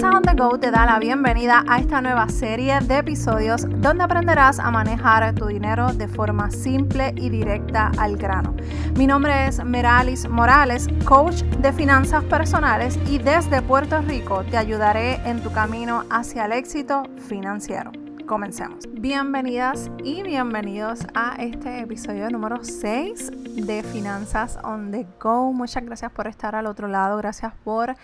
Finanzas on the Go te da la bienvenida a esta nueva serie de episodios donde aprenderás a manejar tu dinero de forma simple y directa al grano. Mi nombre es Meralis Morales, coach de finanzas personales y desde Puerto Rico te ayudaré en tu camino hacia el éxito financiero. Comencemos. Bienvenidas y bienvenidos a este episodio número 6 de Finanzas on the Go. Muchas gracias por estar al otro lado. Gracias por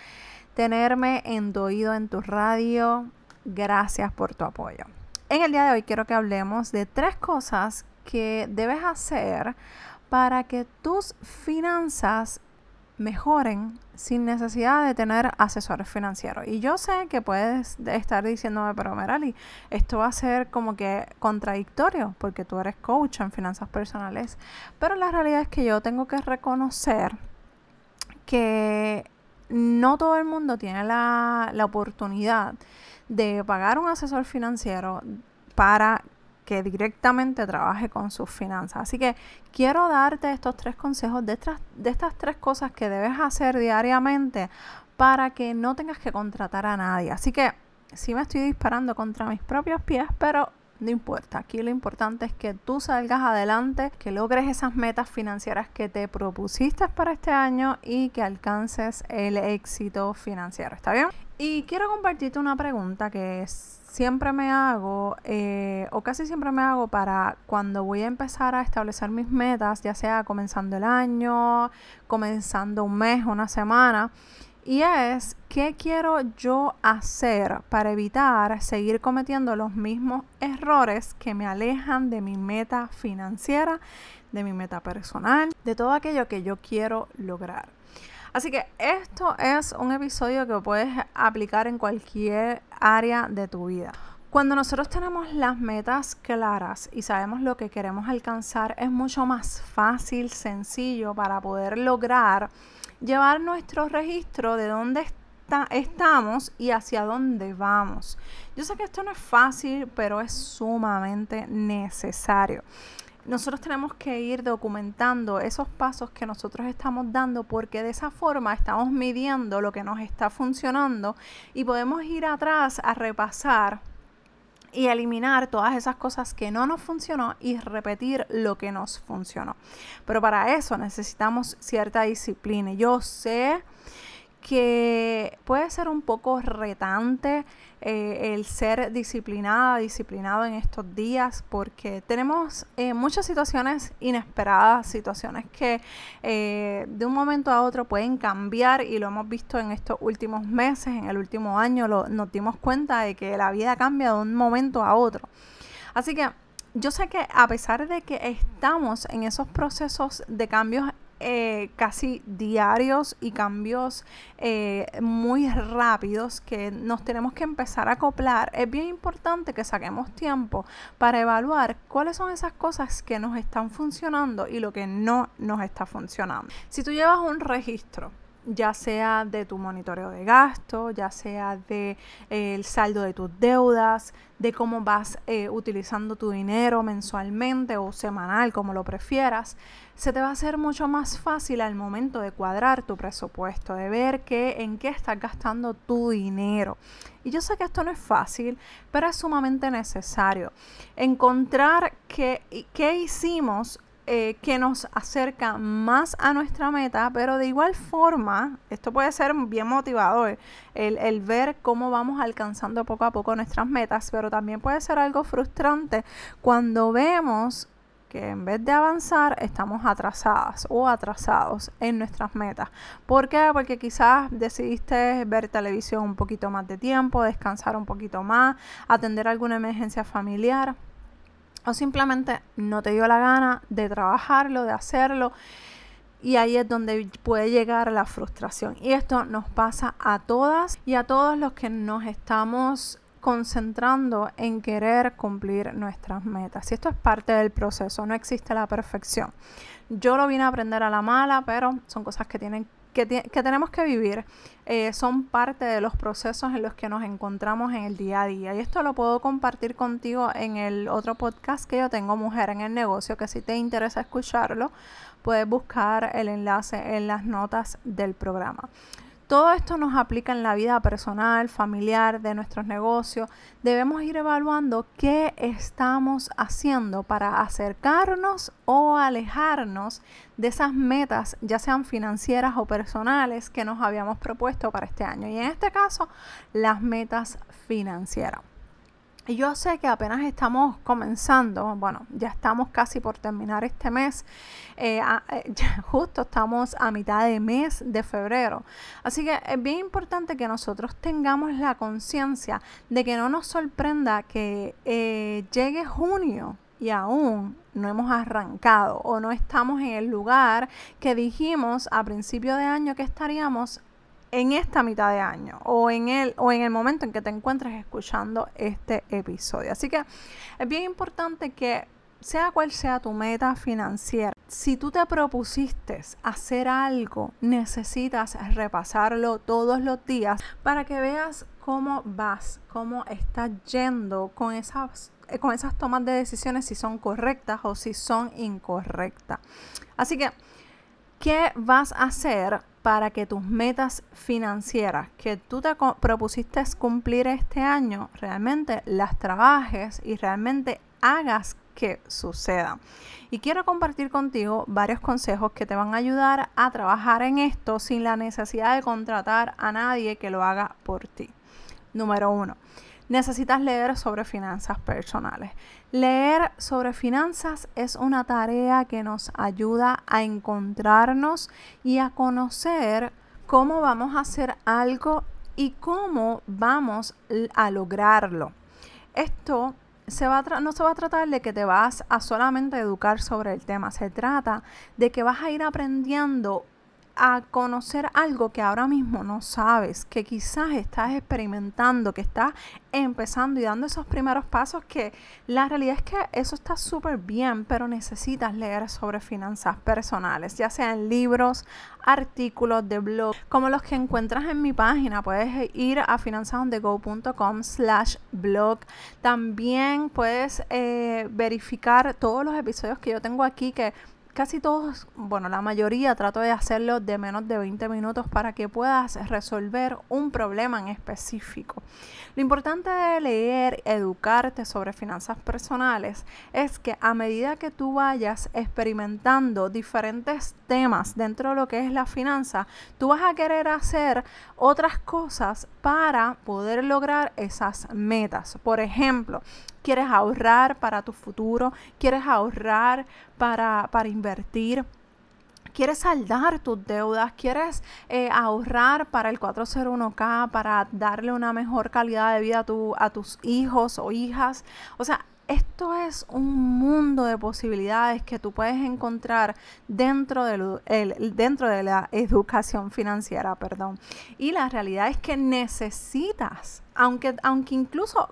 tenerme en tu oído, en tu radio. Gracias por tu apoyo. En el día de hoy quiero que hablemos de tres cosas que debes hacer para que tus finanzas mejoren sin necesidad de tener asesores financieros. Y yo sé que puedes estar diciéndome, pero Merali, esto va a ser como que contradictorio porque tú eres coach en finanzas personales. Pero la realidad es que yo tengo que reconocer que no todo el mundo tiene la, la oportunidad de pagar un asesor financiero para que directamente trabaje con sus finanzas. Así que quiero darte estos tres consejos de estas, de estas tres cosas que debes hacer diariamente para que no tengas que contratar a nadie. Así que sí me estoy disparando contra mis propios pies, pero no importa. Aquí lo importante es que tú salgas adelante, que logres esas metas financieras que te propusiste para este año y que alcances el éxito financiero. ¿Está bien? Y quiero compartirte una pregunta que siempre me hago, eh, o casi siempre me hago para cuando voy a empezar a establecer mis metas, ya sea comenzando el año, comenzando un mes, una semana. Y es, ¿qué quiero yo hacer para evitar seguir cometiendo los mismos errores que me alejan de mi meta financiera, de mi meta personal, de todo aquello que yo quiero lograr? Así que esto es un episodio que puedes aplicar en cualquier área de tu vida. Cuando nosotros tenemos las metas claras y sabemos lo que queremos alcanzar, es mucho más fácil, sencillo para poder lograr llevar nuestro registro de dónde está, estamos y hacia dónde vamos. Yo sé que esto no es fácil, pero es sumamente necesario. Nosotros tenemos que ir documentando esos pasos que nosotros estamos dando porque de esa forma estamos midiendo lo que nos está funcionando y podemos ir atrás a repasar y eliminar todas esas cosas que no nos funcionó y repetir lo que nos funcionó. Pero para eso necesitamos cierta disciplina. Yo sé que puede ser un poco retante eh, el ser disciplinada, disciplinado en estos días, porque tenemos eh, muchas situaciones inesperadas, situaciones que eh, de un momento a otro pueden cambiar y lo hemos visto en estos últimos meses, en el último año, nos dimos cuenta de que la vida cambia de un momento a otro. Así que yo sé que a pesar de que estamos en esos procesos de cambios eh, casi diarios y cambios eh, muy rápidos que nos tenemos que empezar a acoplar, es bien importante que saquemos tiempo para evaluar cuáles son esas cosas que nos están funcionando y lo que no nos está funcionando. Si tú llevas un registro, ya sea de tu monitoreo de gasto, ya sea de eh, el saldo de tus deudas, de cómo vas eh, utilizando tu dinero mensualmente o semanal, como lo prefieras, se te va a hacer mucho más fácil al momento de cuadrar tu presupuesto, de ver qué, en qué estás gastando tu dinero. Y yo sé que esto no es fácil, pero es sumamente necesario. Encontrar qué, qué hicimos eh, que nos acerca más a nuestra meta, pero de igual forma, esto puede ser bien motivador, el, el, ver cómo vamos alcanzando poco a poco nuestras metas, pero también puede ser algo frustrante cuando vemos que en vez de avanzar estamos atrasadas o atrasados en nuestras metas. ¿Por qué? Porque quizás decidiste ver televisión un poquito más de tiempo, descansar un poquito más, atender alguna emergencia familiar o simplemente no te dio la gana de trabajarlo, de hacerlo. Y ahí es donde puede llegar la frustración. Y esto nos pasa a todas y a todos los que nos estamos concentrando en querer cumplir nuestras metas. Y esto es parte del proceso, no existe la perfección. Yo lo vine a aprender a la mala, pero son cosas que tienen que, tenemos que vivir eh, son parte de los procesos en los que nos encontramos en el día a día. Y esto lo puedo compartir contigo en el otro podcast que yo tengo, Mujer en el Negocio, que si te interesa escucharlo, puedes buscar el enlace en las notas del programa. Todo esto nos aplica en la vida personal, familiar, de nuestros negocios. Debemos ir evaluando qué estamos haciendo para acercarnos o alejarnos de esas metas, ya sean financieras o personales, que nos habíamos propuesto para este año. Y en este caso, las metas financieras. Yo sé que apenas estamos comenzando, bueno, ya estamos casi por terminar este mes, eh, eh, justo estamos a mitad de mes de febrero. Así que es bien importante que nosotros tengamos la conciencia de que no nos sorprenda que eh, llegue junio y aún no hemos arrancado o no estamos en el lugar que dijimos a principio de año que estaríamos en esta mitad de año o en el o en el momento en que te encuentres escuchando este episodio. Así que es bien importante que sea cual sea tu meta financiera, si tú te propusiste hacer algo, necesitas repasarlo todos los días para que veas cómo vas, cómo estás yendo con esas, con esas tomas de decisiones, si son correctas o si son incorrectas. Así que, ¿qué vas a hacer para que tus metas financieras que tú te propusiste cumplir este año realmente las trabajes y realmente hagas que sucedan. Y quiero compartir contigo varios consejos que te van a ayudar a trabajar en esto sin la necesidad de contratar a nadie que lo haga por ti. Número uno, necesitas leer sobre finanzas personales. Leer sobre finanzas es una tarea que nos ayuda a encontrarnos y a conocer cómo vamos a hacer algo y cómo vamos a lograrlo. Esto no se va a tratar de que te vas a solamente educar sobre el tema, se trata de que vas a ir aprendiendo a conocer algo que ahora mismo no sabes, que quizás estás experimentando, que estás empezando y dando esos primeros pasos, que la realidad es que eso está súper bien, pero necesitas leer sobre finanzas personales, ya sean libros, artículos de blog, como los que encuentras en mi página. Puedes ir a finanzasondego.com slash blog. También puedes eh, verificar todos los episodios que yo tengo aquí que casi todos, bueno, la mayoría trato de hacerlo de menos de 20 minutos para que puedas resolver un problema en específico. Lo importante de leer, educarte sobre finanzas personales es que a medida que tú vayas experimentando diferentes temas dentro de lo que es la finanza, tú vas a querer hacer otras cosas para poder lograr esas metas. Por ejemplo, quieres ahorrar para tu futuro, quieres ahorrar para, para invertir quieres saldar tus deudas, quieres eh, ahorrar para el 401k, para darle una mejor calidad de vida a, tu, a tus hijos o hijas. O sea, esto es un mundo de posibilidades que tú puedes encontrar dentro de, dentro de la educación financiera, perdón. Y la realidad es que necesitas, aunque, aunque incluso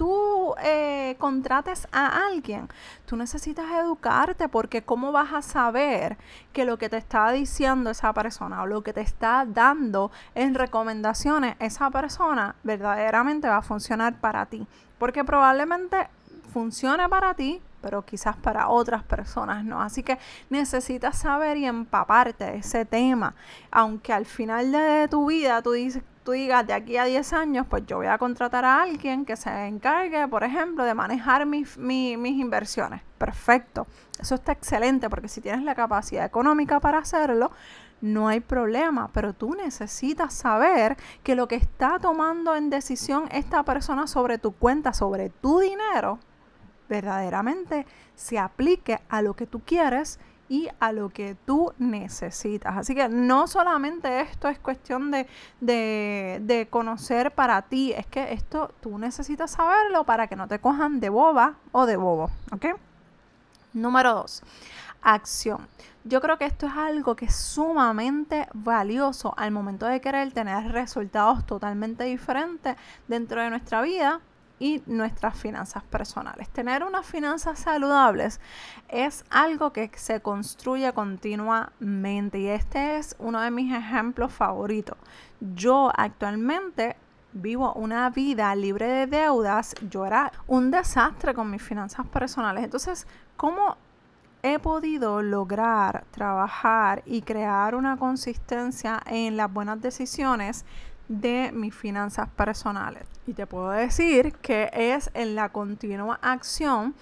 tú eh, contrates a alguien, tú necesitas educarte porque ¿cómo vas a saber que lo que te está diciendo esa persona o lo que te está dando en recomendaciones esa persona verdaderamente va a funcionar para ti? Porque probablemente funcione para ti, pero quizás para otras personas no. Así que necesitas saber y empaparte ese tema. Aunque al final de tu vida tú dices, tú digas de aquí a 10 años, pues yo voy a contratar a alguien que se encargue, por ejemplo, de manejar mis, mis inversiones. Perfecto. Eso está excelente porque si tienes la capacidad económica para hacerlo, no hay problema, pero tú necesitas saber que lo que está tomando en decisión esta persona sobre tu cuenta, sobre tu dinero, verdaderamente se aplique a lo que tú quieres y a lo que tú necesitas. Así que no solamente esto es cuestión de, de, conocer para ti, es que esto tú necesitas saberlo para que no te cojan de boba o de bobo, ¿ok? Número dos, acción. Yo creo que esto es algo que es sumamente valioso al momento de querer tener resultados totalmente diferentes dentro de nuestra vida y nuestras finanzas personales. Tener unas finanzas saludables es algo que se construye continuamente y este es uno de mis ejemplos favoritos. Yo actualmente vivo una vida libre de deudas. Yo era un desastre con mis finanzas personales. Entonces, ¿cómo he podido lograr trabajar y crear una consistencia en las buenas decisiones de mis finanzas personales. Y te puedo decir que es en la continua acción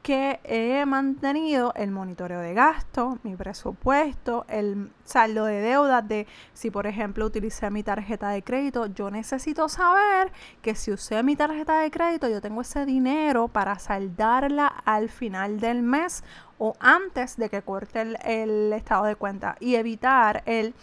que he mantenido el monitoreo de gasto, mi presupuesto, el saldo de deudas de si por ejemplo utilicé mi tarjeta de crédito, yo necesito saber que si usé mi tarjeta de crédito yo tengo ese dinero para saldarla al final del mes o antes de que corte el estado de cuenta y evitar el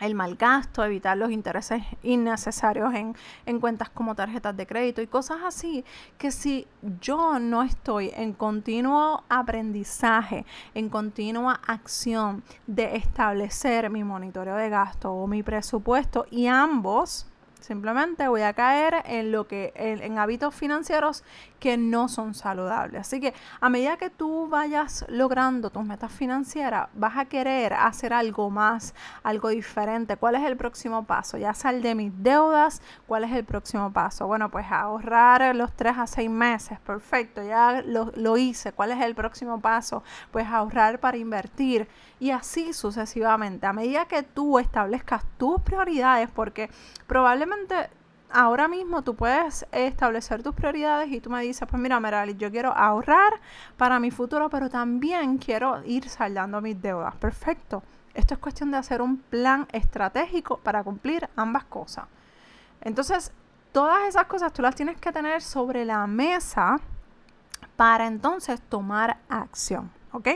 el mal gasto, evitar los intereses innecesarios en, en, cuentas como tarjetas de crédito y cosas así, que si yo no estoy en continuo aprendizaje, en continua acción de establecer mi monitoreo de gasto o mi presupuesto y ambos, Simplemente voy a caer en lo que en, hábitos financieros que no son saludables. Así que a medida que tú vayas logrando tus metas financieras, vas a querer hacer algo más, algo diferente. ¿Cuál es el próximo paso? Ya sal de mis deudas. ¿Cuál es el próximo paso? Bueno, pues ahorrar los tres a seis meses. Perfecto, ya lo, lo hice. ¿Cuál es el próximo paso? Pues ahorrar para invertir y así sucesivamente. A medida que tú establezcas tus prioridades, porque probablemente ahora mismo tú puedes establecer tus prioridades y tú me dices, pues mira, Merali, yo quiero ahorrar para mi futuro, pero también quiero ir saldando mis deudas. Perfecto. Esto es cuestión de hacer un plan estratégico para cumplir ambas cosas. Entonces, todas esas cosas tú las tienes que tener sobre la mesa para entonces tomar acción. ¿Ok?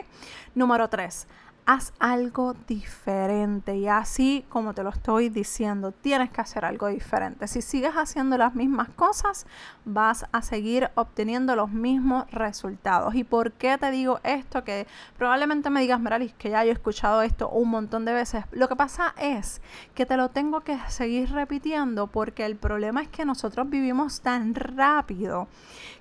Número tres, haz algo diferente. Y así como te lo estoy diciendo, tienes que hacer algo diferente. Si sigues haciendo las mismas cosas, vas a seguir obteniendo los mismos resultados. ¿Y por qué te digo esto? Que probablemente me digas, Meralis, que ya he escuchado esto un montón de veces. Lo que pasa es que te lo tengo que seguir repitiendo porque el problema es que nosotros vivimos tan rápido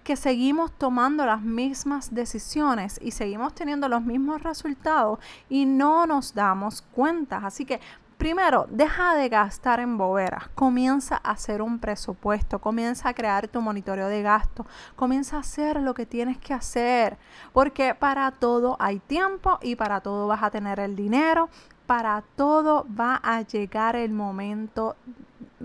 que seguimos tomando las mismas decisiones y seguimos teniendo los mismos resultados y no nos damos cuenta. Así que Primero, deja de gastar en boberas, comienza a hacer un presupuesto, comienza a crear tu monitoreo de gasto, comienza a hacer lo que tienes que hacer, porque para todo hay tiempo y para todo vas a tener el dinero, para todo va a llegar el momento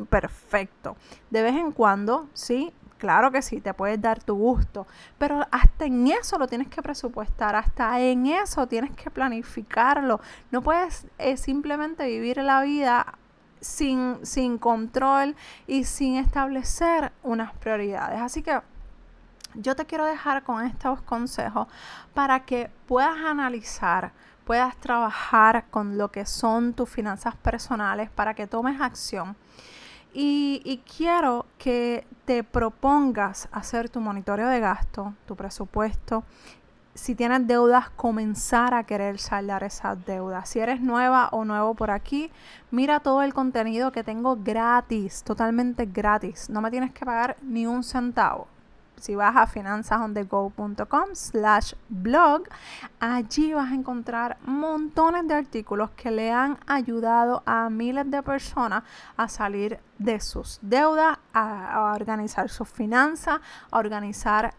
perfecto. De vez en cuando, sí, Claro que sí, te puedes dar tu gusto, pero hasta en eso lo tienes que presupuestar, hasta en eso tienes que planificarlo. No puedes eh, simplemente vivir la vida sin, sin control y sin establecer unas prioridades. Así que yo te quiero dejar con estos consejos para que puedas analizar puedas trabajar con lo que son tus finanzas personales para que tomes acción y, quiero que te propongas hacer tu monitoreo de gasto, tu presupuesto. Si tienes deudas, comenzar a querer saldar esas deudas. Si eres nueva o nuevo por aquí, mira todo el contenido que tengo gratis, totalmente gratis. No me tienes que pagar ni un centavo si vas a finanzasondego.com slash blog, allí vas a encontrar montones de artículos que le han ayudado a miles de personas a salir de sus deudas, a, organizar sus finanzas, a organizar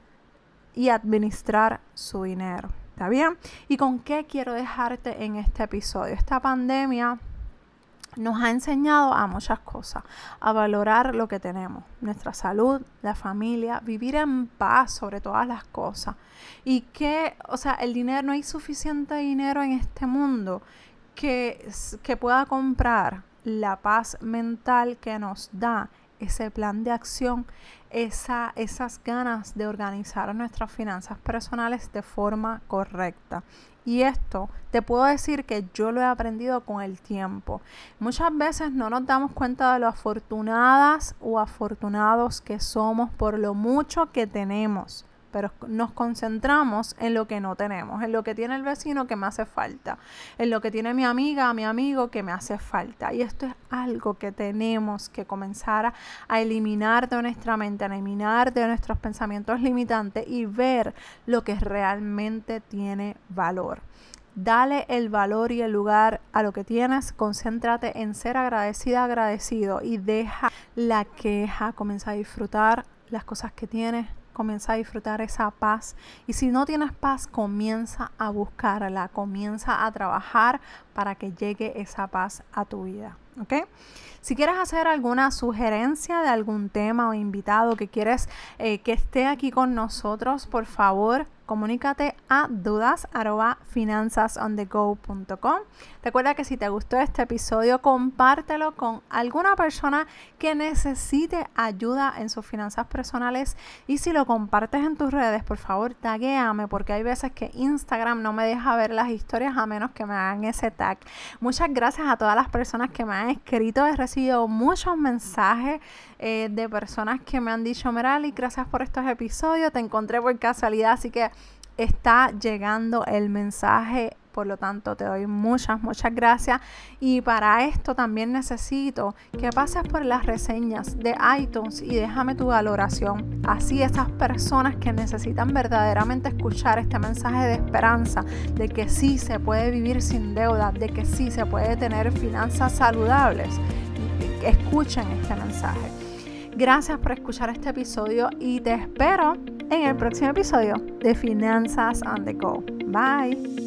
y administrar su dinero. ¿Está bien? ¿Y con qué quiero dejarte en este episodio? Esta pandemia nos ha enseñado a muchas cosas, a valorar lo que tenemos, nuestra salud, la familia, vivir en paz sobre todas las cosas. Y que, o sea, el dinero, no hay suficiente dinero en este mundo que, que pueda comprar la paz mental que nos da ese plan de acción, esa, esas ganas de organizar nuestras finanzas personales de forma correcta. Y esto te puedo decir que yo lo he aprendido con el tiempo. Muchas veces no nos damos cuenta de lo afortunadas o afortunados que somos por lo mucho que tenemos pero nos concentramos en lo que no tenemos, en lo que tiene el vecino que me hace falta, en lo que tiene mi amiga, mi amigo que me hace falta. Y esto es algo que tenemos que comenzar a, eliminar de nuestra mente, a eliminar de nuestros pensamientos limitantes y ver lo que realmente tiene valor. Dale el valor y el lugar a lo que tienes, concéntrate en ser agradecida, agradecido y deja la queja, comienza a disfrutar las cosas que tienes, comienza a disfrutar esa paz. Y si no tienes paz, comienza a buscarla, comienza a trabajar para que llegue esa paz a tu vida. ¿Ok? Si quieres hacer alguna sugerencia de algún tema o invitado que quieres eh, que esté aquí con nosotros, por favor, comunícate a dudas.finanzasonthego.com. Recuerda que si te gustó este episodio, compártelo con alguna persona que necesite ayuda en sus finanzas personales. Y si lo compartes en tus redes, por favor, taguéame, porque hay veces que Instagram no me deja ver las historias a menos que me hagan ese tag. Muchas gracias a todas las personas que me han escrito. He recibido muchos mensajes eh, de personas que me han dicho, Merali, gracias por estos episodios. Te encontré por casualidad, así que está llegando el mensaje. Por lo tanto, te doy muchas, muchas gracias. Y para esto también necesito que pases por las reseñas de iTunes y déjame tu valoración. Así esas personas que necesitan verdaderamente escuchar este mensaje de esperanza, de que sí se puede vivir sin deuda, de que sí se puede tener finanzas saludables, escuchen este mensaje. Gracias por escuchar este episodio y te espero en el próximo episodio de Finanzas on the Go. Bye.